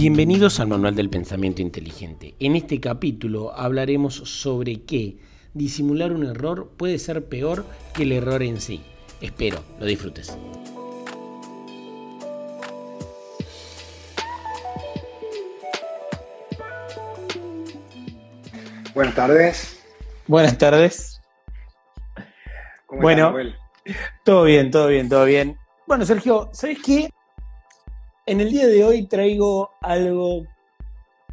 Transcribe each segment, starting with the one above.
Bienvenidos al Manual del Pensamiento Inteligente. En este capítulo hablaremos sobre que disimular un error puede ser peor que el error en sí. Espero lo disfrutes. Buenas tardes. Buenas tardes. bueno, todo bien, todo bien, todo bien. Bueno, Sergio, ¿sabes qué? En el día de hoy traigo algo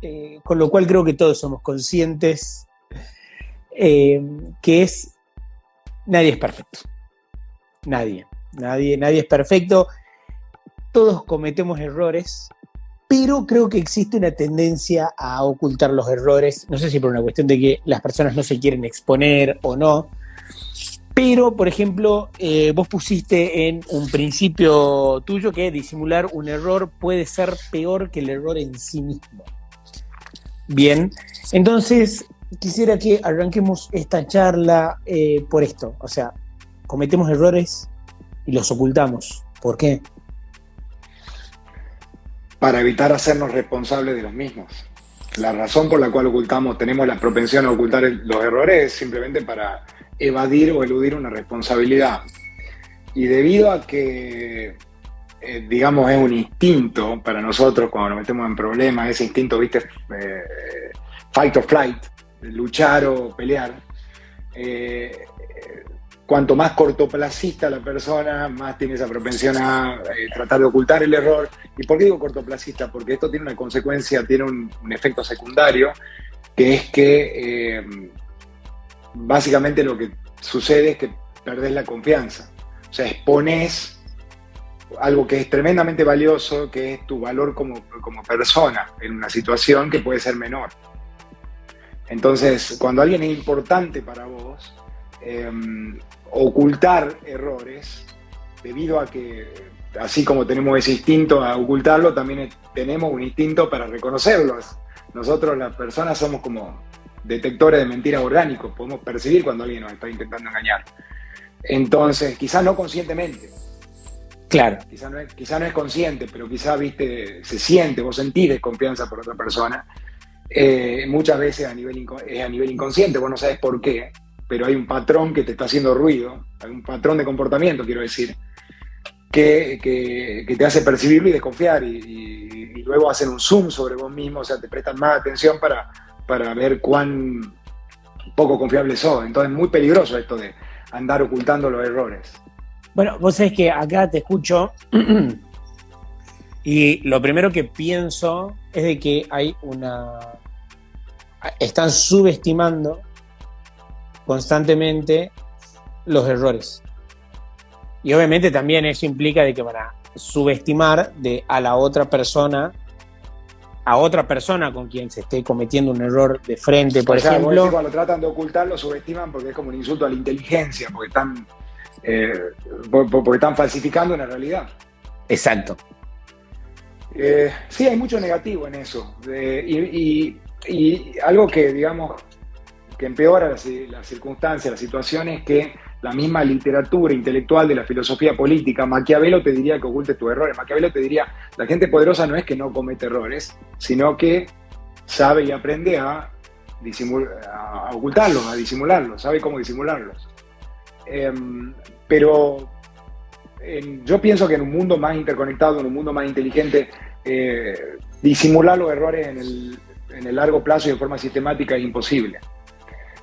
eh, con lo cual creo que todos somos conscientes, eh, que es nadie es perfecto. Nadie, nadie, nadie es perfecto. Todos cometemos errores, pero creo que existe una tendencia a ocultar los errores. No sé si por una cuestión de que las personas no se quieren exponer o no, pero, por ejemplo, eh, vos pusiste en un principio tuyo que disimular un error puede ser peor que el error en sí mismo. Bien, entonces quisiera que arranquemos esta charla eh, por esto. O sea, cometemos errores y los ocultamos. ¿Por qué? Para evitar hacernos responsables de los mismos. La razón por la cual ocultamos, tenemos la propensión a ocultar los errores es simplemente para evadir o eludir una responsabilidad. Y debido a que, eh, digamos, es un instinto para nosotros cuando nos metemos en problemas, ese instinto, viste, eh, fight or flight, luchar o pelear, eh, cuanto más cortoplacista la persona, más tiene esa propensión a tratar de ocultar el error. ¿Y por qué digo cortoplacista? Porque esto tiene una consecuencia, tiene un, un efecto secundario, que es que básicamente lo que sucede es que perdés la confianza. O sea, expones algo que es tremendamente valioso, que es tu valor como, persona en una situación que puede ser menor. Entonces, cuando alguien es importante para vos, em, ocultar errores, debido a que, así como tenemos ese instinto a ocultarlo, también tenemos un instinto para reconocerlos. Nosotros las personas somos como detectores de mentiras orgánicos, podemos percibir cuando alguien nos está intentando engañar. Entonces, quizás no conscientemente. Claro. Quizás no, es, no es consciente, pero quizás, viste, se siente, vos sentís desconfianza por otra persona. Eh, muchas veces a nivel es a nivel inconsciente, vos no sabes por qué, pero hay un patrón que te está haciendo ruido, hay un patrón de comportamiento, quiero decir, que, te hace percibirlo y desconfiar, y, y, luego hacen un zoom sobre vos mismo, o sea, te prestan más atención para, para ver cuán poco confiable sos. Entonces es muy peligroso esto de andar ocultando los errores. Bueno, vos sabés que acá te escucho y lo primero que pienso es de que hay una... Están subestimando constantemente los errores. Y obviamente también eso implica de que van a subestimar de a la otra persona a otra persona con quien se esté cometiendo un error de frente, por ejemplo. cuando tratan de ocultarlo, subestiman porque es como un insulto a la inteligencia, porque están, eh, porque están falsificando una realidad. Exacto. Eh, sí, hay mucho negativo en eso. y, algo que, digamos, que empeora las, circunstancias, las situaciones, es que la misma literatura intelectual de la filosofía política, Maquiavelo te diría que oculte tus errores. Maquiavelo te diría, la gente poderosa no es que no comete errores, sino que sabe y aprende a, ocultarlos, a disimularlos, sabe cómo disimularlos. Em, pero yo pienso que en un mundo más interconectado, en un mundo más inteligente, eh, disimular los errores en el largo plazo y de forma sistemática es imposible.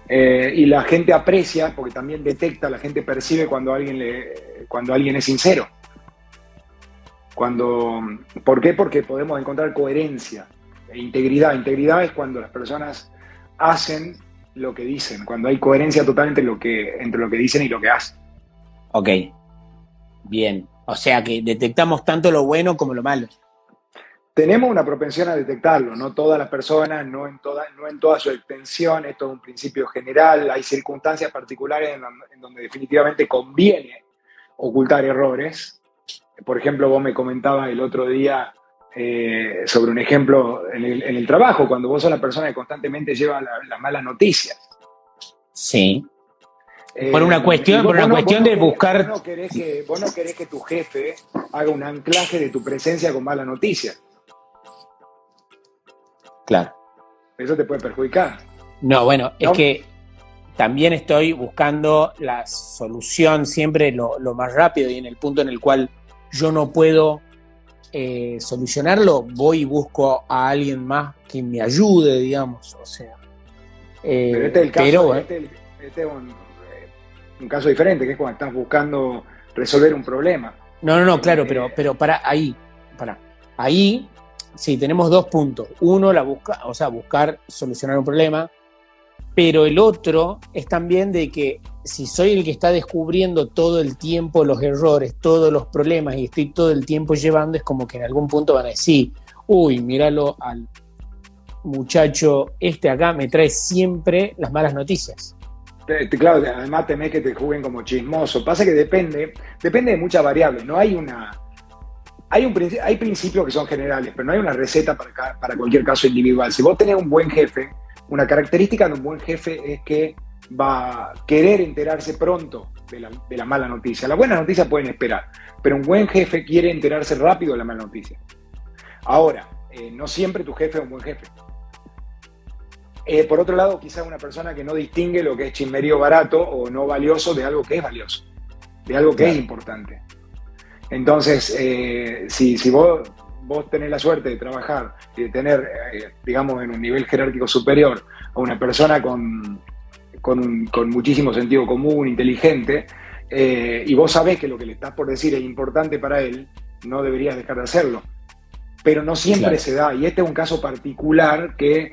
Eh, y la gente aprecia, porque también detecta, la gente percibe cuando alguien, le, cuando alguien es sincero. Cuando, ¿Por qué? Porque podemos encontrar coherencia e integridad. Integridad es cuando las personas hacen lo que dicen, cuando hay coherencia total entre lo que, entre lo que dicen y lo que hacen. Ok, bien. O sea que detectamos tanto lo bueno como lo malo tenemos una propensión a detectarlo, no todas las personas, no en toda, no en toda su extensión, esto es un principio general, hay circunstancias particulares en, donde definitivamente conviene ocultar errores. Por ejemplo, vos me comentabas el otro día eh, sobre un ejemplo en el, trabajo, cuando vos sos la persona que constantemente lleva las malas noticias. Sí. Eh, por una cuestión, por una cuestión de buscar. Vos no, querés que, vos no querés que tu jefe haga un anclaje de tu presencia con malas noticias. Claro. Eso te puede perjudicar. No, bueno, es que también estoy buscando la solución siempre lo, más rápido y en el punto en el cual yo no puedo eh, solucionarlo, voy y busco a alguien más que me ayude, digamos. O sea. Eh, pero este es el caso, este, este, es un, eh, un, caso diferente, que es cuando estás buscando resolver un problema. No, no, no, claro, pero, pero para ahí, para. Ahí sí, tenemos dos puntos. Uno, la busca, o sea, buscar solucionar un problema, pero el otro es también de que si soy el que está descubriendo todo el tiempo los errores, todos los problemas y estoy todo el tiempo llevando, es como que en algún punto van a decir, uy, míralo al muchacho este acá, me trae siempre las malas noticias. Claro, además temés que te juguen como chismoso. Pasa que depende, depende de muchas variables. No hay una, hay, un, hay principios que son generales, pero no hay una receta para, para cualquier caso individual. Si vos tenés un buen jefe, una característica de un buen jefe es que va a querer enterarse pronto de la, mala noticia. Las buenas noticias pueden esperar, pero un buen jefe quiere enterarse rápido de la mala noticia. Ahora, eh, no siempre tu jefe es un buen jefe. Eh, por otro lado, quizás una persona que no distingue lo que es chismerío barato o no valioso de algo que es valioso, de algo que es importante. Entonces, eh, si, vos, vos tenés la suerte de trabajar y de tener, eh, digamos, en un nivel jerárquico superior a una persona con, con, muchísimo sentido común, inteligente, eh, y vos sabés que lo que le estás por decir es importante para él, no deberías dejar de hacerlo. Pero no siempre se da, y este es un caso particular que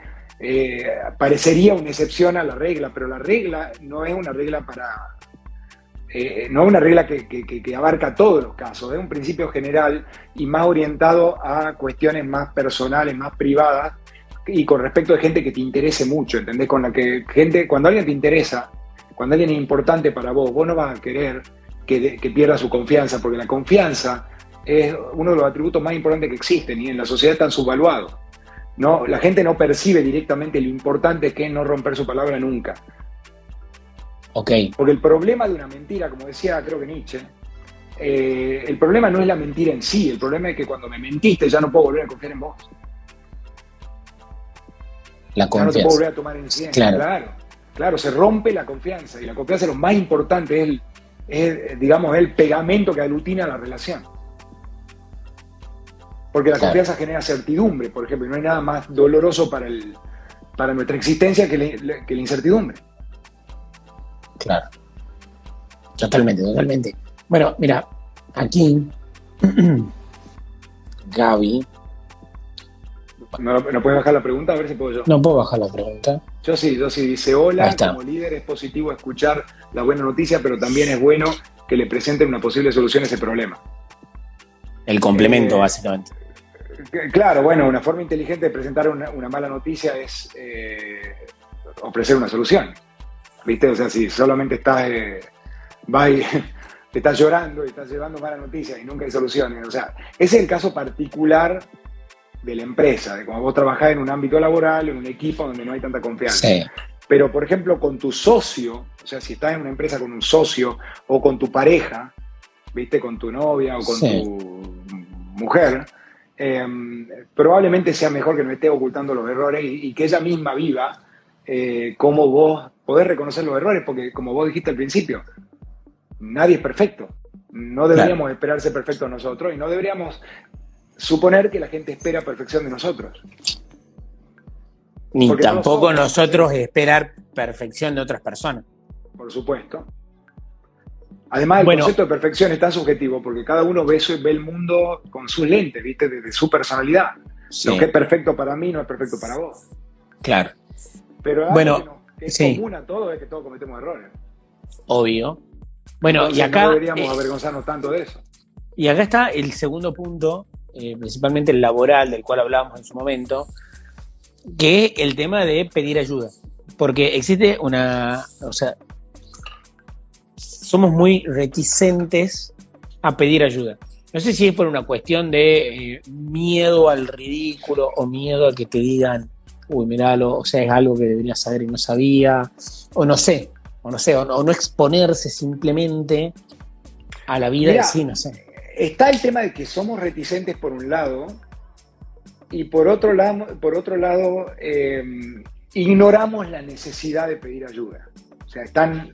parecería una excepción a la regla, pero la regla no es una regla para, eh, no una regla que, abarca todos los casos, es un principio general y más orientado a cuestiones más personales, más privadas y con respecto a gente que te interese mucho, ¿entendés? Con la que gente, cuando alguien te interesa, cuando alguien es importante para vos, vos no vas a querer que, pierda su confianza, porque la confianza es uno de los atributos más importantes que existen y en la sociedad están subvaluados. ¿no? La gente no percibe directamente lo importante que es no romper su palabra nunca. Porque el problema de una mentira, como decía creo que Nietzsche, eh, el problema no es la mentira en sí, el problema es que cuando me mentiste ya no puedo volver a confiar en vos. La confianza. Ya no te puedo volver a tomar en serio. Claro. claro. se rompe la confianza y la confianza es lo más importante, es, digamos, el pegamento que aglutina la relación. Porque la confianza genera certidumbre, por ejemplo, y no hay nada más doloroso para, el, para nuestra existencia que la incertidumbre. Claro. Totalmente, totalmente. Bueno, mira, aquí Gaby. ¿No, ¿No, puedes bajar la pregunta? A ver si puedo yo. No puedo bajar la pregunta. Yo sí, yo sí. Dice, hola, como líder es positivo escuchar la buena noticia, pero también es bueno que le presenten una posible solución a ese problema. El complemento, eh, básicamente. Claro, bueno, una forma inteligente de presentar una, mala noticia es eh, ofrecer una solución. ¿Viste? O sea, si solamente estás, eh, y, te estás llorando y estás llevando mala noticia y nunca hay soluciones. O sea, ese es el caso particular de la empresa, de cuando vos trabajás en un ámbito laboral, en un equipo donde no hay tanta confianza. Pero, por ejemplo, con tu socio, o sea, si estás en una empresa con un socio o con tu pareja, ¿viste? Con tu novia o con tu mujer, em, probablemente sea mejor que no esté ocultando los errores y, que ella misma viva eh, cómo vos poder reconocer los errores, porque como vos dijiste al principio, nadie es perfecto. No deberíamos esperar ser perfectos nosotros y no deberíamos suponer que la gente espera perfección de nosotros. Ni tampoco nosotros esperar perfección de otras personas. Por supuesto. Además, el concepto de perfección es tan subjetivo porque cada uno ve, ve el mundo con sus lentes, ¿viste? Desde su personalidad. Lo que es perfecto para mí no es perfecto para vos. Claro. Pero bueno, es común a todos es que todos cometemos errores. Obvio. Bueno, y acá. No deberíamos eh, avergonzarnos tanto de eso. Y acá está el segundo punto, eh, principalmente el laboral, del cual hablábamos en su momento, que es el tema de pedir ayuda. Porque existe una. O sea, somos muy reticentes a pedir ayuda. No sé si es por una cuestión de eh, miedo al ridículo o miedo a que te digan, uy, miralo, o sea, es algo que debería saber y no sabía, o no sé, o no sé, o no, exponerse simplemente a la vida de sí, no sé. Está el tema de que somos reticentes por un lado, y por otro lado, por otro lado eh, ignoramos la necesidad de pedir ayuda. O sea, están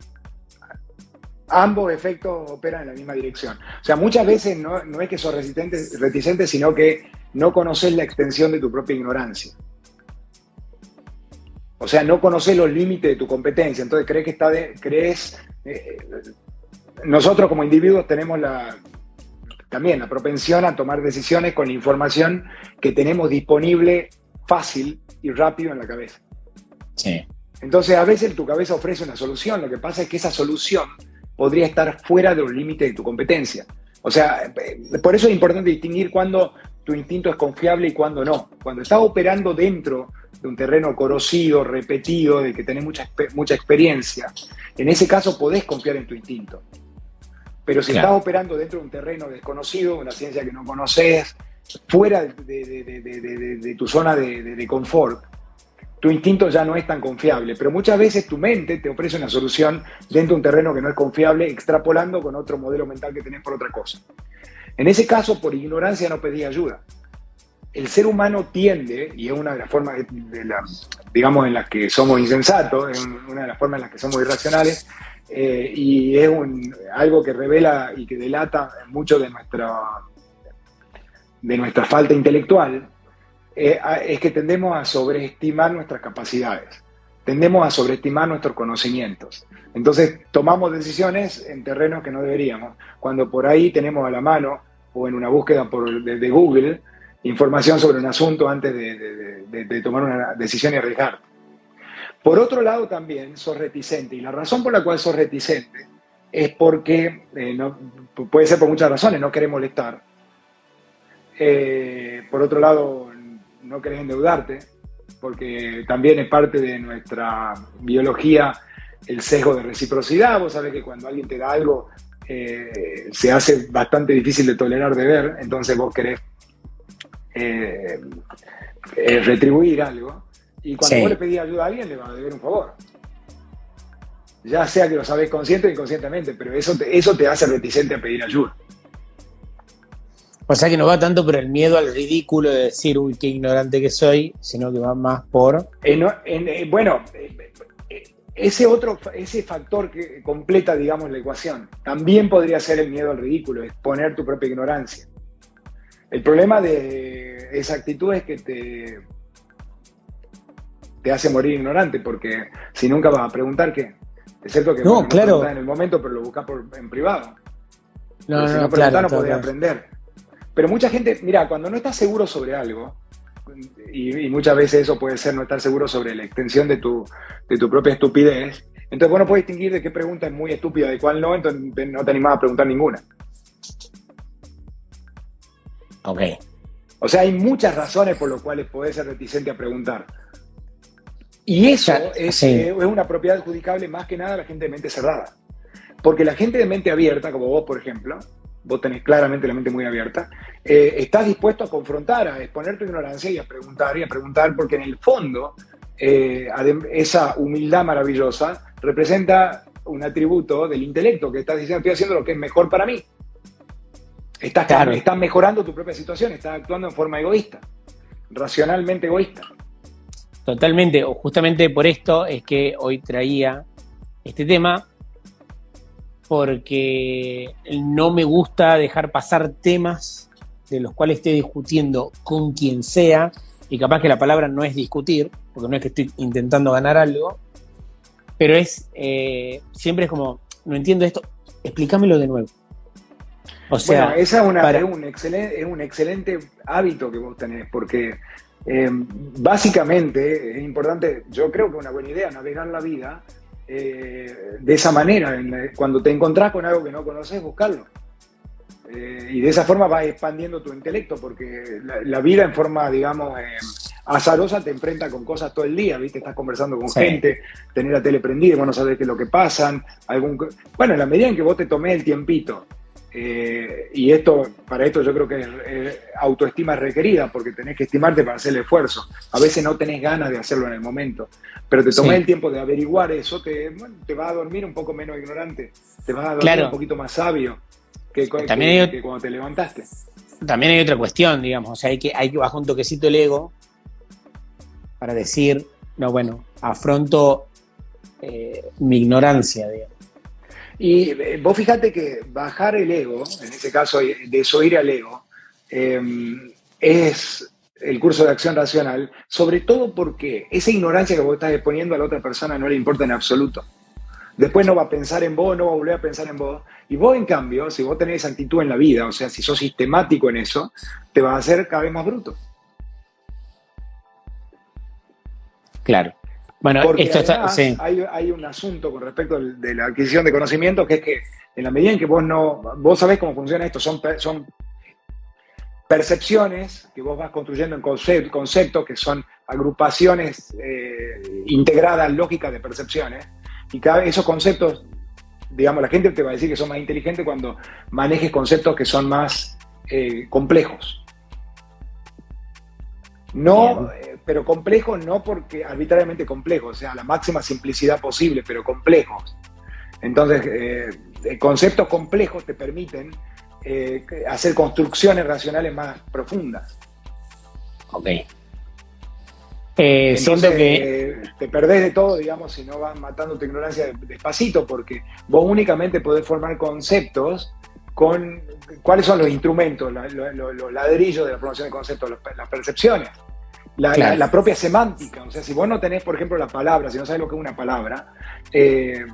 ambos efectos operan en la misma dirección. O sea, muchas veces no, es que sos reticente, sino que no conoces la extensión de tu propia ignorancia. O sea, no conoces los límites de tu competencia. Entonces crees que está de, crees. Eh, nosotros como individuos tenemos la, también la propensión a tomar decisiones con la información que tenemos disponible fácil y rápido en la cabeza. Sí. Entonces, a veces tu cabeza ofrece una solución. Lo que pasa es que esa solución podría estar fuera de los límites de tu competencia. O sea, eh, por eso es importante distinguir cuándo tu instinto es confiable y cuándo no. Cuando estás operando dentro de un terreno corrosivo, repetido, de que tenés mucha, mucha experiencia, en ese caso podés confiar en tu instinto. Pero si estás operando dentro de un terreno desconocido, una ciencia que no conoces, fuera de, tu zona de, confort, tu instinto ya no es tan confiable. Pero muchas veces tu mente te ofrece una solución dentro de un terreno que no es confiable, extrapolando con otro modelo mental que tenés por otra cosa. En ese caso, por ignorancia no pedí ayuda. El ser humano tiende, y es una de las formas, de la, digamos, en las que somos insensatos, es una de las formas en las que somos irracionales, eh, y es algo que revela y que delata mucho de nuestra, de nuestra falta intelectual, eh, es que tendemos a sobreestimar nuestras capacidades, tendemos a sobreestimar nuestros conocimientos. Entonces tomamos decisiones en terrenos que no deberíamos, cuando por ahí tenemos a la mano o en una búsqueda por, de, Google información sobre un asunto antes de, tomar una decisión y arriesgar. Por otro lado, también sos reticente, y la razón por la cual sos reticente es porque, eh, puede ser por muchas razones, no querés molestar. Eh, por otro lado, no querés endeudarte, porque también es parte de nuestra biología el sesgo de reciprocidad. Vos sabés que cuando alguien te da algo, eh, se hace bastante difícil de tolerar de ver, entonces vos querés retribuir algo. Y cuando vos le pedís ayuda a alguien, le va a deber un favor. Ya sea que lo sabés consciente o inconscientemente, pero eso te, eso te hace reticente a pedir ayuda. O sea que no va tanto por el miedo al ridículo de decir, uy, qué ignorante que soy, sino que va más por... Eh, bueno, ese otro, ese factor que completa, digamos, la ecuación, también podría ser el miedo al ridículo, exponer tu propia ignorancia. El problema de esa actitud es que te, te hace morir ignorante, porque si nunca vas a preguntar qué. Es cierto que no, claro. en el momento, pero lo buscas en privado. No, si no, preguntas no podés aprender. Pero mucha gente, mira, cuando no estás seguro sobre algo, y, muchas veces eso puede ser no estar seguro sobre la extensión de tu, de tu propia estupidez, entonces vos no puedes distinguir de qué pregunta es muy estúpida y cuál no, entonces no te animás a preguntar ninguna. Ok. O sea, hay muchas razones por las cuales podés ser reticente a preguntar. Y eso es, eh, es, una propiedad adjudicable más que nada a la gente de mente cerrada. Porque la gente de mente abierta, como vos, por ejemplo, vos tenés claramente la mente muy abierta, eh, estás dispuesto a confrontar, a exponer tu ignorancia y a preguntar y a preguntar, porque en el fondo eh, esa humildad maravillosa representa un atributo del intelecto que estás diciendo, estoy haciendo lo que es mejor para mí. Estás, estás mejorando tu propia situación, estás actuando en forma egoísta, racionalmente egoísta. Totalmente, o justamente por esto es que hoy traía este tema, porque no me gusta dejar pasar temas de los cuales esté discutiendo con quien sea, y capaz que la palabra no es discutir, porque no es que estoy intentando ganar algo, pero es, eh, siempre es como, no entiendo esto, explícamelo de nuevo. O sea, bueno, esa es, una, un excelente, es un excelente hábito que vos tenés, porque eh, básicamente es importante, yo creo que es una buena idea navegar la vida eh, de esa manera, cuando te encontrás con algo que no conoces, buscarlo. Eh, y de esa forma vas expandiendo tu intelecto, porque la, vida en forma, digamos, azarosa te enfrenta con cosas todo el día, ¿viste? Estás conversando con gente, tenés la tele prendida, vos no sabés qué es lo que pasan. Algún... Bueno, en la medida en que vos te tomés el tiempito eh, y esto, para esto yo creo que es, autoestima requerida, porque tenés que estimarte para hacer el esfuerzo. A veces no tenés ganas de hacerlo en el momento, pero te tomás el tiempo de averiguar eso, te, te va a dormir un poco menos ignorante, te va a dormir un poquito más sabio que, cuando te levantaste. también hay otra cuestión, digamos, o sea, hay que, hay que bajar un toquecito el ego para decir, no, bueno, afronto eh, mi ignorancia, digamos. Y eh, vos fíjate que bajar el ego, en ese caso desoír al ego, em, es el curso de acción racional, sobre todo porque esa ignorancia que vos estás exponiendo a la otra persona no le importa en absoluto. Después no va a pensar en vos, no va a volver a pensar en vos. Y vos, en cambio, si vos tenés esa actitud en la vida, o sea, si sos sistemático en eso, te vas a hacer cada vez más bruto. Claro. Bueno, esto está, hay, un asunto con respecto de la adquisición de conocimiento, que es que en la medida en que vos no, vos sabés cómo funciona esto, son, son percepciones que vos vas construyendo en conceptos, que son agrupaciones eh, integradas, lógicas de percepciones, y cada esos conceptos, digamos, la gente te va a decir que son más inteligentes cuando manejes conceptos que son más eh, complejos. No, eh, pero complejos no porque arbitrariamente complejos, o sea, la máxima simplicidad posible, pero complejos. Entonces, eh, conceptos complejos te permiten hacer construcciones racionales más profundas. Ok. Eh, que... te perdés de todo, digamos, si no vas matando tu ignorancia despacito, porque vos únicamente podés formar conceptos con cuáles son los instrumentos, los ladrillos de la formación de conceptos, las percepciones, la, propia semántica. O sea, si vos no tenés, por ejemplo, la palabra, si no sabes lo que es una palabra, eh,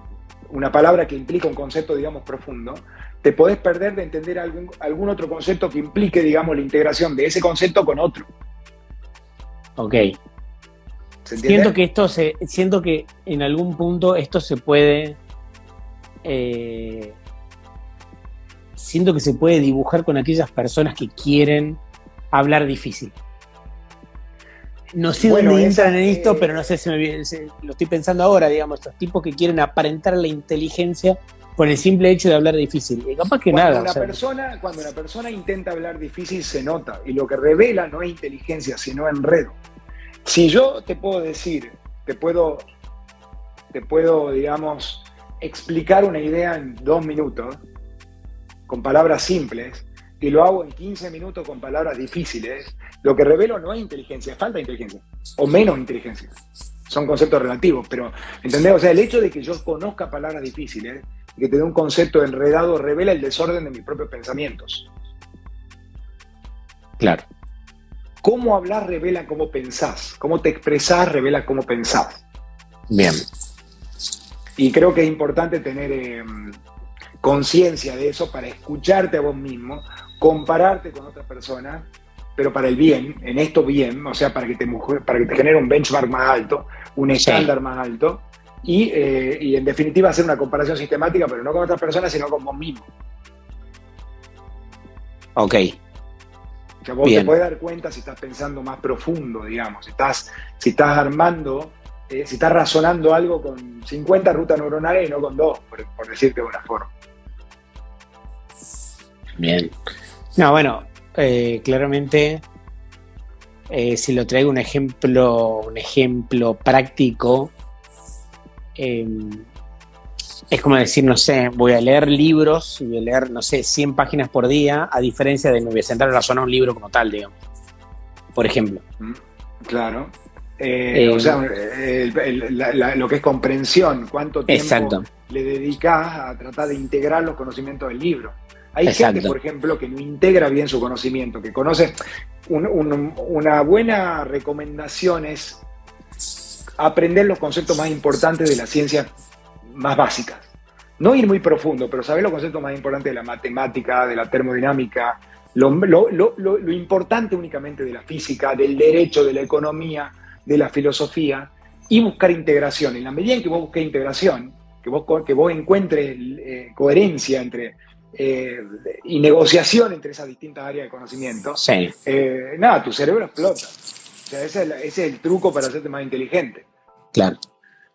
una palabra que implica un concepto, digamos, profundo, te podés perder de entender algún, algún otro concepto que implique, digamos, la integración de ese concepto con otro. Ok. Siento que esto se, siento que en algún punto esto se puede, eh, siento que se puede dibujar con aquellas personas que quieren hablar difícil. No sé dónde entran en esto, pero no sé si, me, lo estoy pensando ahora, digamos, estos tipos que quieren aparentar la inteligencia por el simple hecho de hablar difícil. Y capaz que nada. Una persona, cuando una persona intenta hablar difícil se nota, y lo que revela no es inteligencia, sino enredo. Si yo te puedo decir, te puedo, te puedo, digamos, explicar una idea en dos minutos, con palabras simples, y lo hago en 15 minutos con palabras difíciles, lo que revelo no es inteligencia, falta inteligencia, o menos inteligencia. Son conceptos relativos, pero, ¿entendés? O sea, el hecho de que yo conozca palabras difíciles, que te dé un concepto enredado, revela el desorden de mis propios pensamientos. Claro. Cómo hablar revela cómo pensás, cómo te expresás revela cómo pensás. Bien. Y creo que es importante tener em, conciencia de eso para escucharte a vos mismo, compararte con otra persona, pero para el bien, en esto bien, o sea, para que te, para que te genere un benchmark más alto, un estándar más alto, y, eh, y, en definitiva hacer una comparación sistemática, pero no con otras personas, sino con vos mismo. Ok, o sea, vos te puedes dar cuenta si estás pensando más profundo, digamos, si estás, si estás armando, eh, si estás razonando algo con 50 rutas neuronales y no con dos, por, decirte de una forma. Bien. No, bueno, eh, claramente, eh, si lo traigo un ejemplo, un ejemplo práctico, em, es como decir, no sé, voy a leer libros voy a leer, no sé, 100 páginas por día, a diferencia de me voy a sentar a razonar un libro como tal, digamos. Por ejemplo. Mm, claro. Eh, o sea, lo que es comprensión, cuánto tiempo le dedicas a tratar de integrar los conocimientos del libro. Hay gente, por ejemplo, que no integra bien su conocimiento, que conoce una buena recomendación es aprender los conceptos más importantes de la ciencia más básicas. No ir muy profundo, pero saber los conceptos más importantes de la matemática, de la termodinámica, lo, importante únicamente de la física, del derecho, de la economía, de la filosofía, y buscar integración. En la medida en que vos busques integración, que vos, que vos encuentres eh, coherencia entre eh, y negociación entre esas distintas áreas de conocimiento, eh, nada, tu cerebro explota. O sea, ese es el truco para hacerte más inteligente. Claro.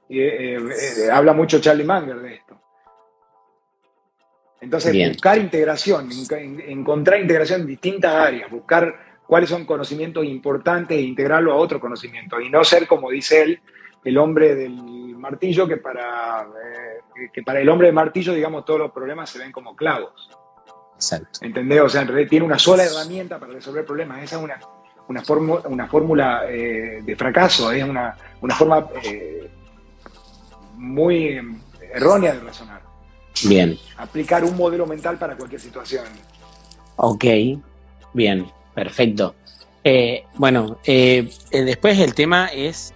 Eh, eh, habla mucho Charlie Munger de esto. Entonces, buscar integración, encontrar integración en distintas áreas, buscar cuáles son conocimientos importantes e integrarlo a otro conocimiento. Y no ser, como dice él, el hombre del martillo, que para, eh, que para el hombre del martillo, digamos, todos los problemas se ven como clavos. Exacto. ¿Entendés? O sea, en realidad tiene una sola herramienta para resolver problemas. Esa es una, una, fórmula, una fórmula eh, de fracaso, es una, una forma eh, muy errónea de razonar. Bien. Aplicar un modelo mental para cualquier situación. Ok, bien, perfecto. Eh, bueno, después el tema es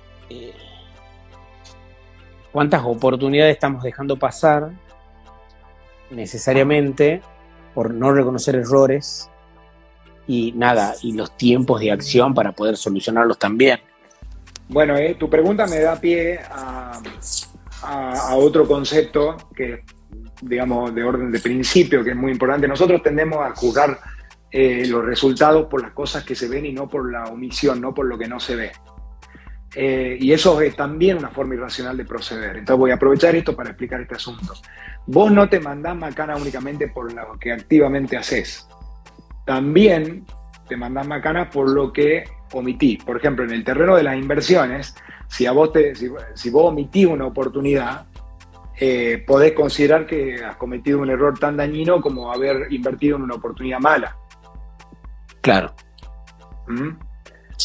cuántas oportunidades estamos dejando pasar necesariamente por no reconocer errores y nada, y los tiempos de acción para poder solucionarlos también. Bueno, eh, tu pregunta me da pie a, otro concepto que, digamos, de orden de principio, que es muy importante. Nosotros tendemos a juzgar eh, los resultados por las cosas que se ven y no por la omisión, no por lo que no se ve. Eh, y eso es también una forma irracional de proceder. Entonces voy a aprovechar esto para explicar este asunto. Vos no te mandás macana únicamente por lo que activamente haces. También te mandás macana por lo que omitís. Por ejemplo, en el terreno de las inversiones, si, a vos, te, si, vos omitís una oportunidad, eh, podés considerar que has cometido un error tan dañino como haber invertido en una oportunidad mala. Claro. ¿Mm?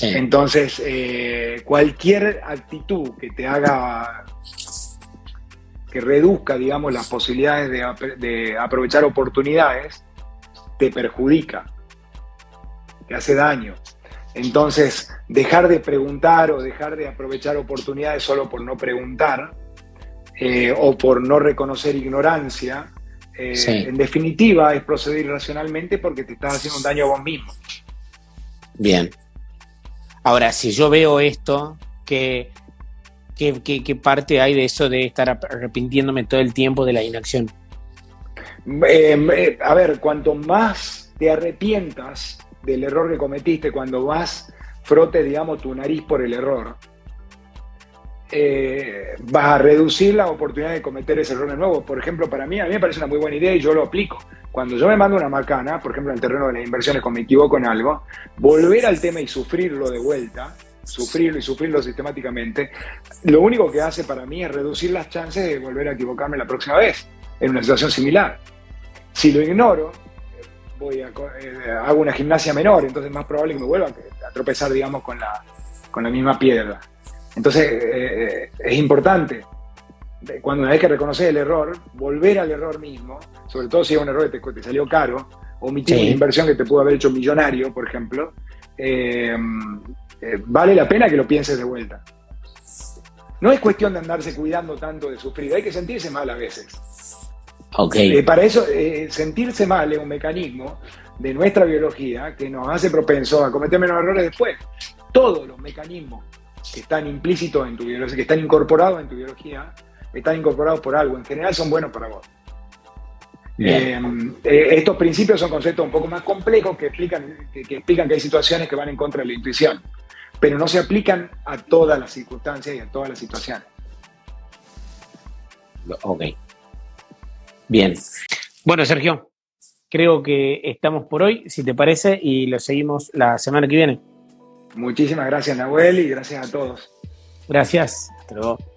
Entonces, eh, cualquier actitud que te haga, que reduzca, digamos, las posibilidades de, aprovechar oportunidades, te perjudica, te hace daño. Entonces, dejar de preguntar o dejar de aprovechar oportunidades solo por no preguntar eh, o por no reconocer ignorancia, eh, en definitiva es proceder irracionalmente porque te estás haciendo un daño a vos mismo. Bien, Ahora, si yo veo esto, ¿qué, qué, parte hay de eso de estar arrepintiéndome todo el tiempo de la inacción? Em, eh, a ver, cuanto más te arrepientas del error que cometiste, cuando más frote, digamos, tu nariz por el error, eh, vas a reducir la oportunidad de cometer ese error de nuevo. Por ejemplo, para mí, a mí me parece una muy buena idea y yo lo aplico. Cuando yo me mando una macana, por ejemplo, en el terreno de las inversiones, cuando me equivoco en algo, volver al tema y sufrirlo de vuelta, sufrirlo y sufrirlo sistemáticamente, lo único que hace para mí es reducir las chances de volver a equivocarme la próxima vez en una situación similar. Si lo ignoro, eh, hago una gimnasia menor, entonces es más probable que me vuelva a tropezar, digamos, con con la misma piedra. Entonces, eh, es importante, cuando una vez que reconoces el error, volver al error mismo, sobre todo si es un error que te, salió caro, omitir una inversión que te pudo haber hecho millonario, por ejemplo, eh, eh, vale la pena que lo pienses de vuelta. No es cuestión de andarse cuidando tanto de sufrir, hay que sentirse mal a veces. Okay. para eso, sentirse mal es un mecanismo de nuestra biología que nos hace propenso a cometer menos errores después. Todos los mecanismos que están implícitos en tu biología, que están incorporados en tu biología, están incorporados por algo. En general son buenos para vos. Eh, eh, estos principios son conceptos un poco más complejos que explican que, explican que hay situaciones que van en contra de la intuición, pero no se aplican a todas las circunstancias y a todas las situaciones. Ok. Bien. Bueno, Sergio, creo que estamos por hoy, si te parece, y lo seguimos la semana que viene. Muchísimas gracias, Nahuel, y gracias a todos. Gracias. Hasta luego.